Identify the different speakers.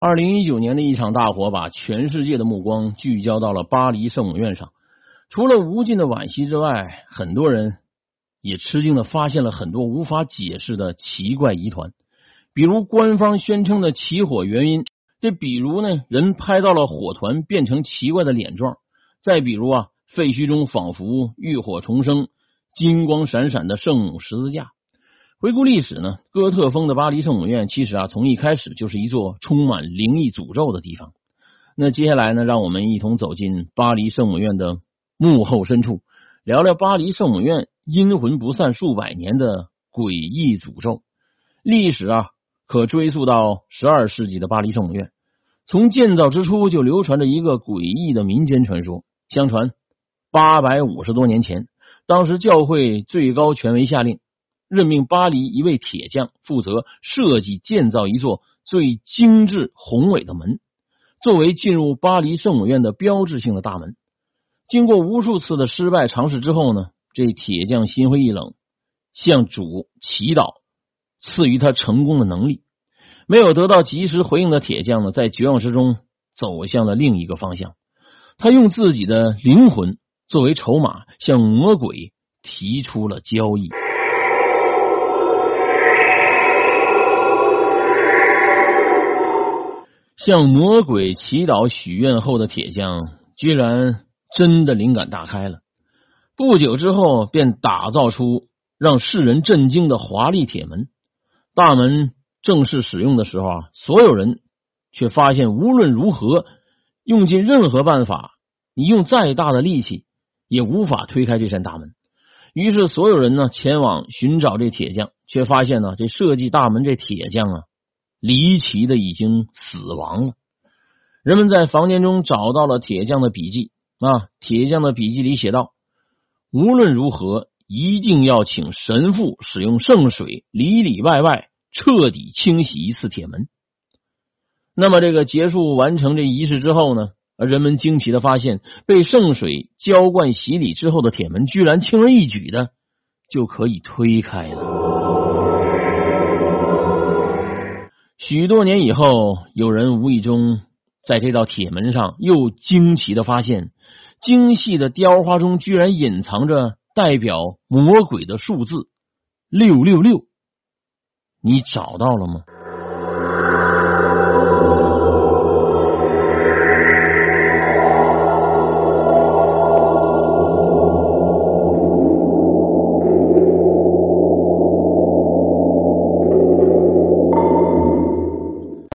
Speaker 1: 二零一九年的一场大火，把全世界的目光聚焦到了巴黎圣母院上。除了无尽的惋惜之外，很多人也吃惊的发现了很多无法解释的奇怪疑团，比如官方宣称的起火原因，这比如呢，人拍到了火团变成奇怪的脸状，再比如啊，废墟中仿佛浴火重生、金光闪闪的圣母十字架。回顾历史呢，哥特风的巴黎圣母院其实啊，从一开始就是一座充满灵异诅咒的地方。那接下来呢，让我们一同走进巴黎圣母院的幕后深处，聊聊巴黎圣母院阴魂不散数百年的诡异诅咒。历史啊，可追溯到十二世纪的巴黎圣母院。从建造之初就流传着一个诡异的民间传说。相传，八百五十多年前，当时教会最高权威下令。任命巴黎一位铁匠负责设计建造一座最精致宏伟的门，作为进入巴黎圣母院的标志性的大门。经过无数次的失败尝试之后呢，这铁匠心灰意冷，向主祈祷赐予他成功的能力。没有得到及时回应的铁匠呢，在绝望之中走向了另一个方向。他用自己的灵魂作为筹码，向魔鬼提出了交易。向魔鬼祈祷许愿后的铁匠，居然真的灵感大开了。不久之后，便打造出让世人震惊的华丽铁门。大门正式使用的时候啊，所有人却发现，无论如何用尽任何办法，你用再大的力气也无法推开这扇大门。于是，所有人呢前往寻找这铁匠，却发现呢，这设计大门这铁匠啊。离奇的已经死亡了。人们在房间中找到了铁匠的笔记啊，铁匠的笔记里写道：“无论如何，一定要请神父使用圣水里里外外彻底清洗一次铁门。”那么，这个结束完成这仪式之后呢？人们惊奇的发现，被圣水浇灌洗礼之后的铁门，居然轻而易举的就可以推开了。许多年以后，有人无意中在这道铁门上又惊奇的发现，精细的雕花中居然隐藏着代表魔鬼的数字六六六。你找到了吗？